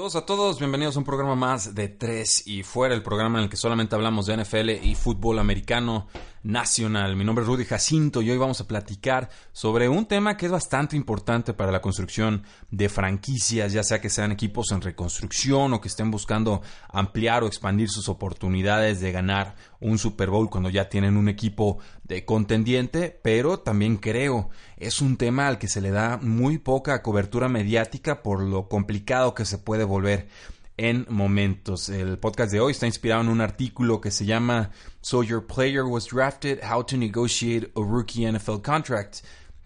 Saludos a todos, bienvenidos a un programa más de Tres y Fuera, el programa en el que solamente hablamos de NFL y fútbol americano nacional. Mi nombre es Rudy Jacinto y hoy vamos a platicar sobre un tema que es bastante importante para la construcción de franquicias, ya sea que sean equipos en reconstrucción o que estén buscando ampliar o expandir sus oportunidades de ganar un Super Bowl cuando ya tienen un equipo de contendiente, pero también creo es un tema al que se le da muy poca cobertura mediática por lo complicado que se puede volver en momentos. El podcast de hoy está inspirado en un artículo que se llama So Your Player Was Drafted, How to Negotiate a Rookie NFL Contract,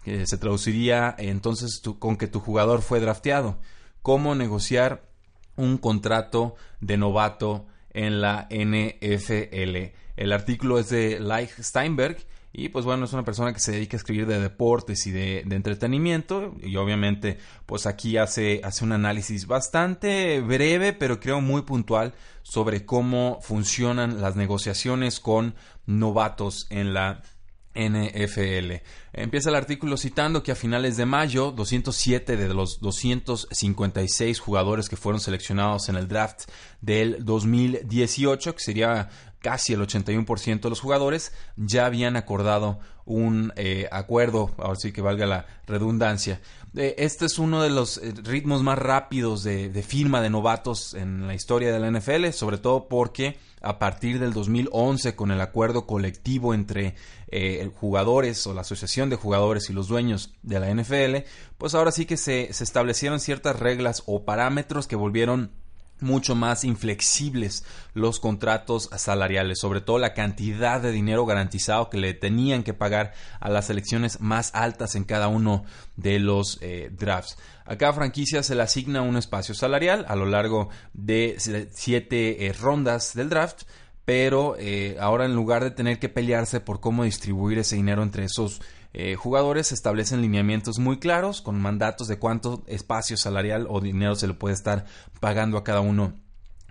que se traduciría entonces con que tu jugador fue drafteado. Cómo negociar un contrato de novato en la NFL. El artículo es de Leich Steinberg y pues bueno, es una persona que se dedica a escribir de deportes y de, entretenimiento. Y obviamente, pues aquí hace, hace un análisis bastante breve, pero creo muy puntual sobre cómo funcionan las negociaciones con novatos en la NFL. Empieza el artículo citando que a finales de mayo, 207 de los 256 jugadores que fueron seleccionados en el draft del 2018, que sería casi el 81% de los jugadores ya habían acordado un eh, acuerdo, ahora sí que valga la redundancia. Eh, este es uno de los eh, ritmos más rápidos de, firma de novatos en la historia de la NFL, sobre todo porque a partir del 2011 con el acuerdo colectivo entre jugadores o la asociación de jugadores y los dueños de la NFL, pues ahora sí que se establecieron ciertas reglas o parámetros que volvieron mucho más inflexibles los contratos salariales, sobre todo la cantidad de dinero garantizado que le tenían que pagar a las selecciones más altas en cada uno de los eh, drafts. A cada franquicia se le asigna un espacio salarial a lo largo de siete eh, rondas del draft, pero eh, ahora en lugar de tener que pelearse por cómo distribuir ese dinero entre esos eh, jugadores establecen lineamientos muy claros con mandatos de cuánto espacio salarial o dinero se le puede estar pagando a cada uno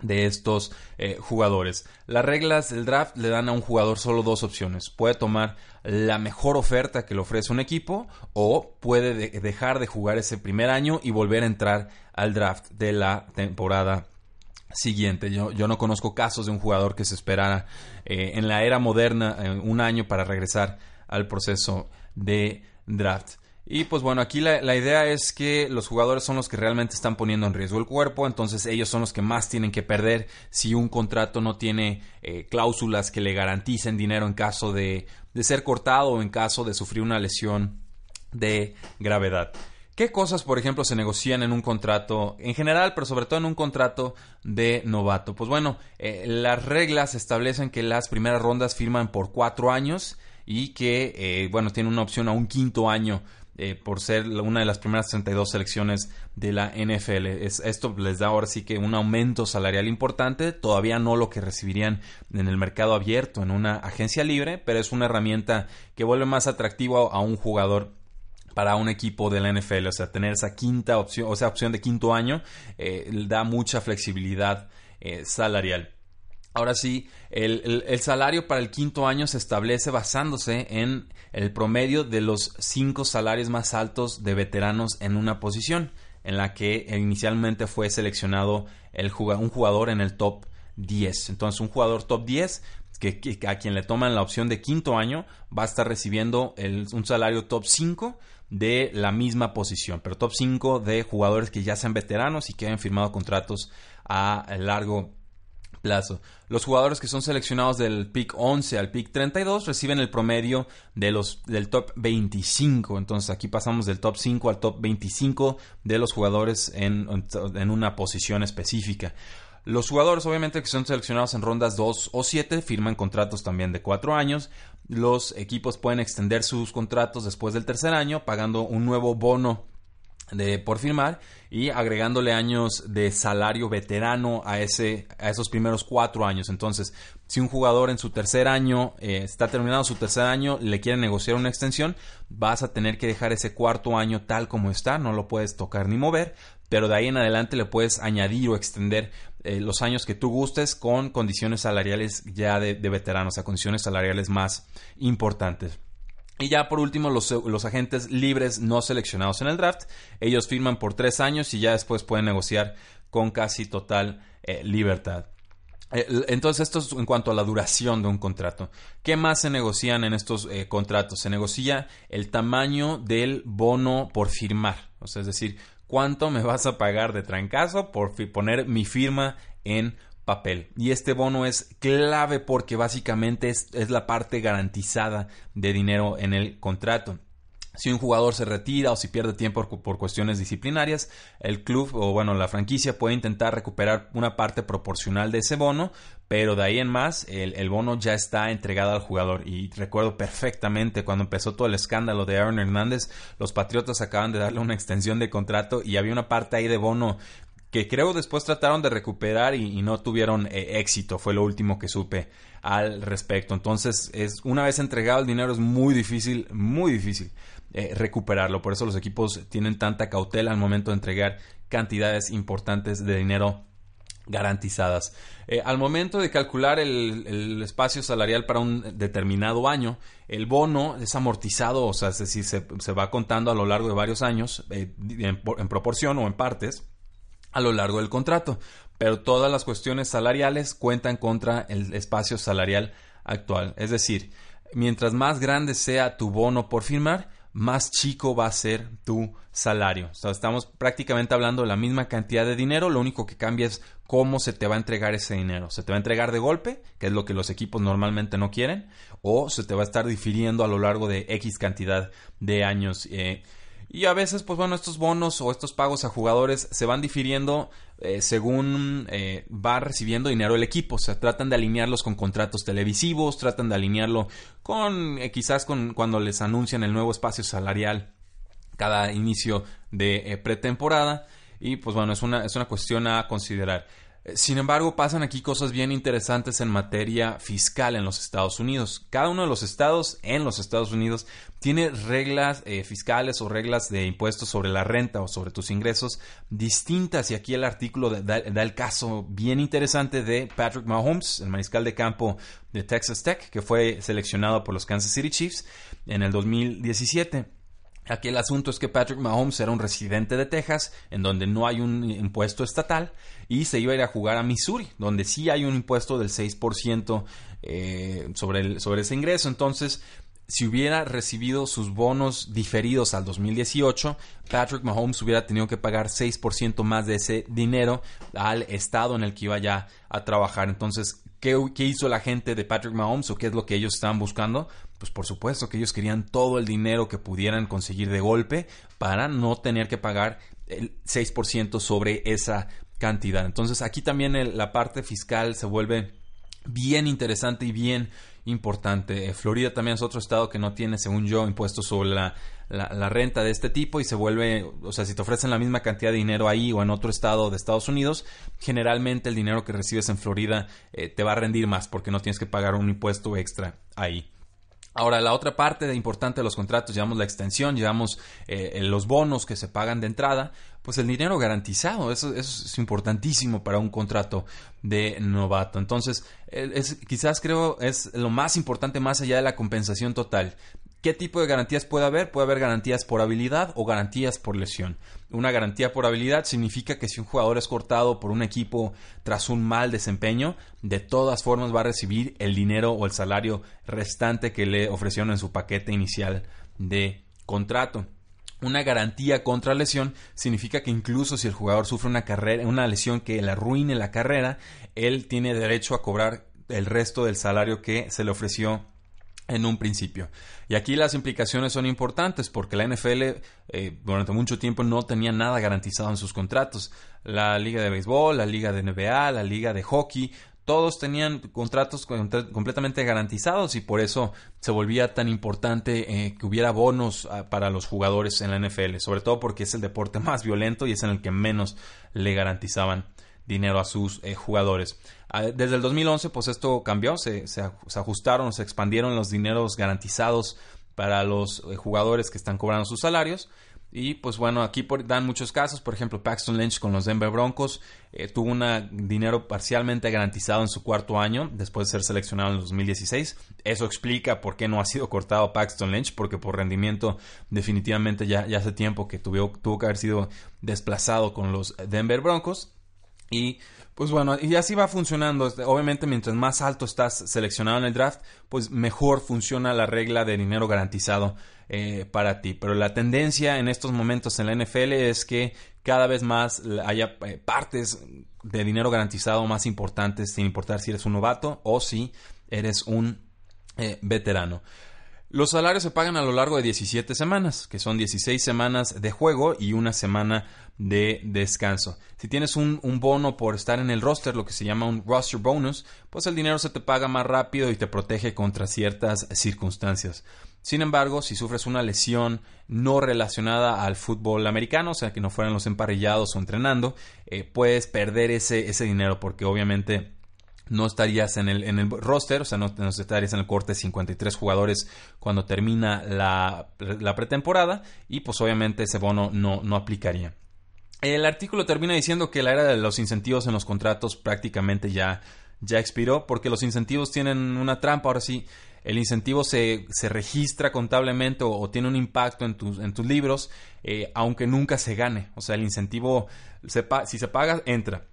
de estos eh, jugadores. Las reglas del draft le dan a un jugador solo dos opciones. Puede tomar la mejor oferta que le ofrece un equipo o puede dejar de jugar ese primer año y volver a entrar al draft de la temporada siguiente. Yo, no conozco casos de un jugador que se esperara eh, en la era moderna un año para regresar al proceso de draft. Y pues bueno, aquí la, idea es que los jugadores son los que realmente están poniendo en riesgo el cuerpo, entonces ellos son los que más tienen que perder si un contrato no tiene eh, cláusulas que le garanticen dinero en caso de, de ser cortado o en caso de sufrir una lesión de gravedad. ¿Qué cosas, por ejemplo, se negocian en un contrato en general, pero sobre todo en un contrato de novato? Pues bueno, eh, las reglas establecen que las primeras rondas firman por cuatro años y que, eh, bueno, tiene una opción a un quinto año eh, por ser una de las primeras 32 selecciones de la NFL. esto les da ahora sí que un aumento salarial importante, todavía no lo que recibirían en el mercado abierto, en una agencia libre, pero es una herramienta que vuelve más atractivo a, un jugador para un equipo de la NFL, o sea, tener esa quinta opción, o sea, opción de quinto año, eh, da mucha flexibilidad salarial. Ahora sí, el, salario para el quinto año se establece basándose en el promedio de los cinco salarios más altos de veteranos en una posición, en la que inicialmente fue seleccionado el, un jugador en el top 10. Entonces, un jugador top 10 que, a quien le toman la opción de quinto año va a estar recibiendo un salario top 5 de la misma posición, pero top 5 de jugadores que ya sean veteranos y que hayan firmado contratos a largo los jugadores que son seleccionados del pick 11 al pick 32 reciben el promedio de los, del top 25. Entonces aquí pasamos del top 5 al top 25 de los jugadores en, en una posición específica. Los jugadores, obviamente, que son seleccionados en rondas 2 o 7, firman contratos también de 4 años. Los equipos pueden extender sus contratos después del tercer año, pagando un nuevo bono de, por firmar y agregándole años de salario veterano a, ese, a esos primeros cuatro años. Entonces, si un jugador en su tercer año eh, está terminando su tercer año, le quiere negociar una extensión, vas a tener que dejar ese cuarto año tal como está, no lo puedes tocar ni mover, pero de ahí en adelante le puedes añadir o extender eh, los años que tú gustes con condiciones salariales ya de, de veteranos, a condiciones salariales más importantes. Y ya por último, los, agentes libres no seleccionados en el draft, ellos firman por tres años y ya después pueden negociar con casi total eh, libertad. Eh, entonces, esto es en cuanto a la duración de un contrato. ¿Qué más se negocian en estos eh, contratos? Se negocia el tamaño del bono por firmar. O sea, es decir, cuánto me vas a pagar de trancazo por poner mi firma en papel. Y este bono es clave porque básicamente es, la parte garantizada de dinero en el contrato. Si un jugador se retira o si pierde tiempo por, cuestiones disciplinarias, el club o bueno, la franquicia puede intentar recuperar una parte proporcional de ese bono, pero de ahí en más el, el, bono ya está entregado al jugador. Y recuerdo perfectamente cuando empezó todo el escándalo de Aaron Hernández, los Patriotas acaban de darle una extensión de contrato y había una parte ahí de bono que creo después trataron de recuperar y, no tuvieron eh, éxito, fue lo último que supe al respecto. Entonces, es, una vez entregado el dinero es muy difícil, muy difícil eh, recuperarlo. Por eso los equipos tienen tanta cautela al momento de entregar cantidades importantes de dinero garantizadas. Eh, al momento de calcular el, espacio salarial para un determinado año, el bono es amortizado, o sea, es decir, se, va contando a lo largo de varios años en proporción o en partes a lo largo del contrato, pero todas las cuestiones salariales cuentan contra el espacio salarial actual. Es decir, mientras más grande sea tu bono por firmar, más chico va a ser tu salario. estamos prácticamente hablando de la misma cantidad de dinero, lo único que cambia es cómo se te va a entregar ese dinero. Se te va a entregar de golpe, que es lo que los equipos normalmente no quieren, o se te va a estar difiriendo a lo largo de X cantidad de años. Eh, y a veces, pues bueno, estos bonos o estos pagos a jugadores se van difiriendo eh, según eh, va recibiendo dinero el equipo. O sea, tratan de alinearlos con contratos televisivos, tratan de alinearlo con eh, quizás con cuando les anuncian el nuevo espacio salarial cada inicio de pretemporada. Y pues bueno, es una, es una cuestión a considerar. Sin embargo, pasan aquí cosas bien interesantes en materia fiscal en los Estados Unidos. Cada uno de los estados en los Estados Unidos tiene reglas eh, fiscales o reglas de impuestos sobre la renta o sobre tus ingresos distintas. Y aquí el artículo da, da el caso bien interesante de Patrick Mahomes, el mariscal de campo de Texas Tech, que fue seleccionado por los Kansas City Chiefs en el 2017. Aquí el asunto es que Patrick Mahomes era un residente de Texas, en donde no hay un impuesto estatal, y se iba a ir a jugar a Missouri, donde sí hay un impuesto del 6% eh, sobre, sobre ese ingreso. Entonces, si hubiera recibido sus bonos diferidos al 2018, Patrick Mahomes hubiera tenido que pagar 6% más de ese dinero al estado en el que iba ya a trabajar. Entonces, ¿qué, ¿qué, hizo la gente de Patrick Mahomes o qué es lo que ellos estaban buscando? Pues por supuesto que ellos querían todo el dinero que pudieran conseguir de golpe para no tener que pagar el 6% sobre esa cantidad. Entonces aquí también la parte fiscal se vuelve bien interesante y bien importante. Eh, Florida también es otro estado que no tiene, según yo, impuestos sobre la, la, renta de este tipo y se vuelve, o sea, si te ofrecen la misma cantidad de dinero ahí o en otro estado de Estados Unidos, generalmente el dinero que recibes en Florida eh, te va a rendir más porque no tienes que pagar un impuesto extra ahí. Ahora, la otra parte importante de los contratos, llevamos la extensión, llevamos eh, los bonos que se pagan de entrada, pues el dinero garantizado, eso, es importantísimo para un contrato de novato. Entonces, es, quizás creo es lo más importante más allá de la compensación total. ¿Qué tipo de garantías puede haber? Puede haber garantías por habilidad o garantías por lesión. Una garantía por habilidad significa que si un jugador es cortado por un equipo tras un mal desempeño, de todas formas va a recibir el dinero o el salario restante que le ofrecieron en su paquete inicial de contrato. Una garantía contra lesión significa que incluso si el jugador sufre una, carrera, una lesión que le arruine la carrera, él tiene derecho a cobrar el resto del salario que se le ofreció en un principio. Y aquí las implicaciones son importantes porque la NFL eh, durante mucho tiempo no tenía nada garantizado en sus contratos. La liga de béisbol, la liga de NBA, la liga de hockey, todos tenían contratos completamente garantizados y por eso se volvía tan importante eh, que hubiera bonos ah, para los jugadores en la NFL, sobre todo porque es el deporte más violento y es en el que menos le garantizaban dinero a sus eh, jugadores. Ah, desde el 2011, pues esto cambió, se, se, ajustaron, se expandieron los dineros garantizados para los eh, jugadores que están cobrando sus salarios. Y pues bueno, aquí dan muchos casos. Por ejemplo, Paxton Lynch con los Denver Broncos eh, tuvo un dinero parcialmente garantizado en su cuarto año después de ser seleccionado en el 2016. Eso explica por qué no ha sido cortado Paxton Lynch, porque por rendimiento definitivamente ya, ya hace tiempo que tuvo, tuvo que haber sido desplazado con los Denver Broncos. Y pues bueno, y así va funcionando. Este, obviamente, mientras más alto estás seleccionado en el draft, pues mejor funciona la regla de dinero garantizado eh, para ti. Pero la tendencia en estos momentos en la NFL es que cada vez más haya eh, partes de dinero garantizado más importantes, sin importar si eres un novato o si eres un eh, veterano. Los salarios se pagan a lo largo de 17 semanas, que son 16 semanas de juego y una semana de descanso. Si tienes un, bono por estar en el roster, lo que se llama un roster bonus, pues el dinero se te paga más rápido y te protege contra ciertas circunstancias. Sin embargo, si sufres una lesión no relacionada al fútbol americano, o sea que no fueran los emparrillados o entrenando, eh, puedes perder ese, ese dinero porque obviamente no estarías en el, en el roster, o sea, no, estarías en el corte de 53 jugadores cuando termina la, pretemporada y pues obviamente ese bono no, no aplicaría. El artículo termina diciendo que la era de los incentivos en los contratos prácticamente ya, ya expiró porque los incentivos tienen una trampa. Ahora sí, el incentivo se, se registra contablemente o, tiene un impacto en tus, en tus libros, eh, aunque nunca se gane. O sea, el incentivo, si se paga, entra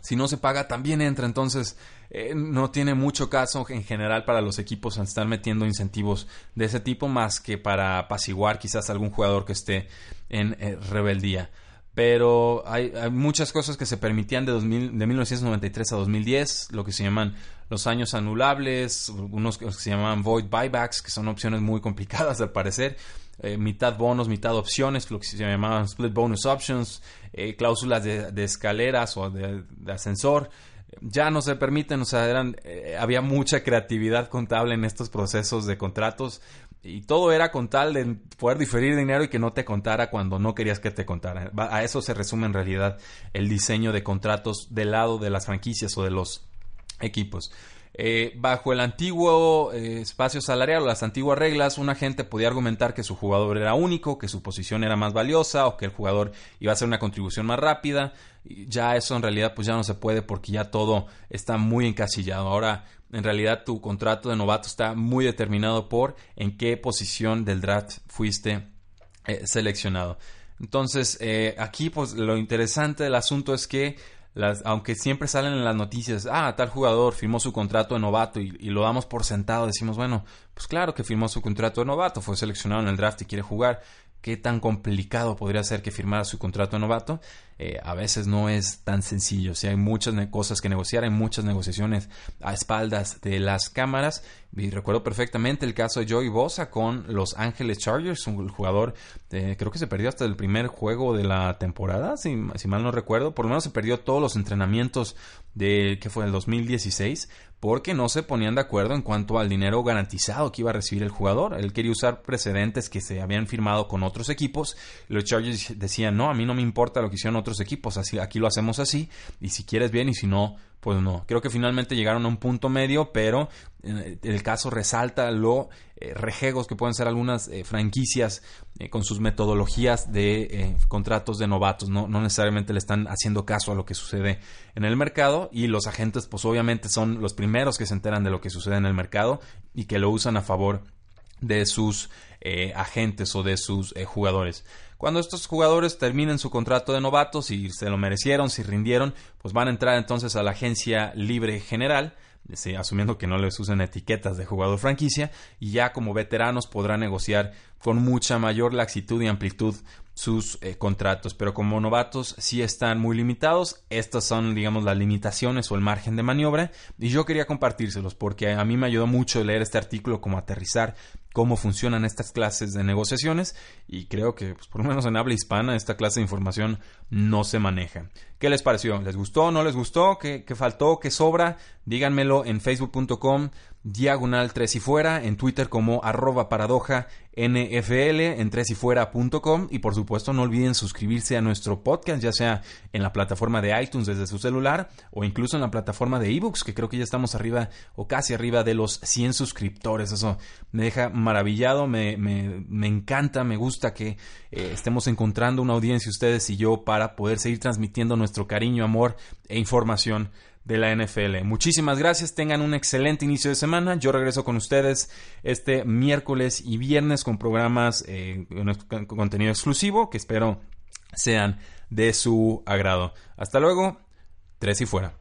si no se paga, también entra. Entonces, eh, no tiene mucho caso en general para los equipos estar metiendo incentivos de ese tipo, más que para apaciguar quizás algún jugador que esté en eh, rebeldía. Pero hay, muchas cosas que se permitían de, 2000, de 1993 a 2010, lo que se llaman los años anulables, unos que se llaman void buybacks, que son opciones muy complicadas al parecer. Eh, mitad bonos, mitad opciones, lo que se llamaban split bonus options, eh, cláusulas de, escaleras o de, ascensor. Ya no se permiten, o sea, eran, eh, había mucha creatividad contable en estos procesos de contratos y todo era con tal de poder diferir dinero y que no te contara cuando no querías que te contara. A eso se resume en realidad el diseño de contratos del lado de las franquicias o de los equipos. Eh, bajo el antiguo eh, espacio salarial o las antiguas reglas, un agente podía argumentar que su jugador era único, que su posición era más valiosa o que el jugador iba a hacer una contribución más rápida. Ya eso en realidad pues ya no se puede porque ya todo está muy encasillado. Ahora en realidad tu contrato de novato está muy determinado por en qué posición del draft fuiste eh, seleccionado. Entonces aquí pues lo interesante del asunto es que aunque siempre salen en las noticias, ah, tal jugador firmó su contrato de novato y, y, lo damos por sentado, decimos, bueno, pues claro que firmó su contrato de novato, fue seleccionado en el draft y quiere jugar, qué tan complicado podría ser que firmara su contrato novato, eh, a veces no es tan sencillo. Si hay muchas cosas que negociar, hay muchas negociaciones a espaldas de las cámaras. Y recuerdo perfectamente el caso de Joey Bosa con los Ángeles Chargers, un jugador, eh, creo que se perdió hasta el primer juego de la temporada, si, si, mal no recuerdo. Por lo menos se perdió todos los entrenamientos de que fue el 2016 porque no se ponían de acuerdo en cuanto al dinero garantizado que iba a recibir el jugador. Él quería usar precedentes que se habían firmado con otros equipos. Los Chargers decían, no, a mí no me importa lo que hicieron otros equipos, así, aquí lo hacemos así, y si quieres bien y si no, pues no. Creo que finalmente llegaron a un punto medio, pero eh, el caso resalta lo eh, rejegos que pueden ser algunas eh, franquicias con sus metodologías de contratos de novatos. No, no necesariamente le están haciendo caso a lo que sucede en el mercado y los agentes pues obviamente son los primeros que se enteran de lo que sucede en el mercado y que lo usan a favor de sus agentes o de sus jugadores. Cuando estos jugadores terminen su contrato de novatos y se lo merecieron, si rindieron, pues van a entrar entonces a la agencia libre general asumiendo que no les usen etiquetas de jugador franquicia, y ya como veteranos podrán negociar con mucha mayor laxitud y amplitud sus eh, contratos, pero como novatos sí están muy limitados. Estas son, digamos, las limitaciones o el margen de maniobra. Y yo quería compartírselos porque a mí me ayudó mucho leer este artículo, como aterrizar cómo funcionan estas clases de negociaciones. Y creo que, pues, por lo menos en habla hispana, esta clase de información no se maneja. ¿Qué les pareció? ¿Les gustó? ¿No les gustó? ¿Qué, qué faltó? ¿Qué sobra? Díganmelo en facebook.com diagonal 3 y fuera, en Twitter como arroba paradoja NFL, en 3 y fuera.com y por supuesto no olviden suscribirse a nuestro podcast, ya sea en la plataforma de iTunes desde su celular o incluso en la plataforma de ebooks, que creo que ya estamos arriba o casi arriba de los 100 suscriptores. Eso me deja maravillado, me, me, encanta, me gusta que eh, estemos encontrando una audiencia ustedes y yo para poder seguir transmitiendo nuestro cariño, amor e información de la NFL. Muchísimas gracias, tengan un excelente inicio de semana. Yo regreso con ustedes este miércoles y viernes con programas eh, con contenido exclusivo que espero sean de su agrado. Hasta luego, tres y fuera.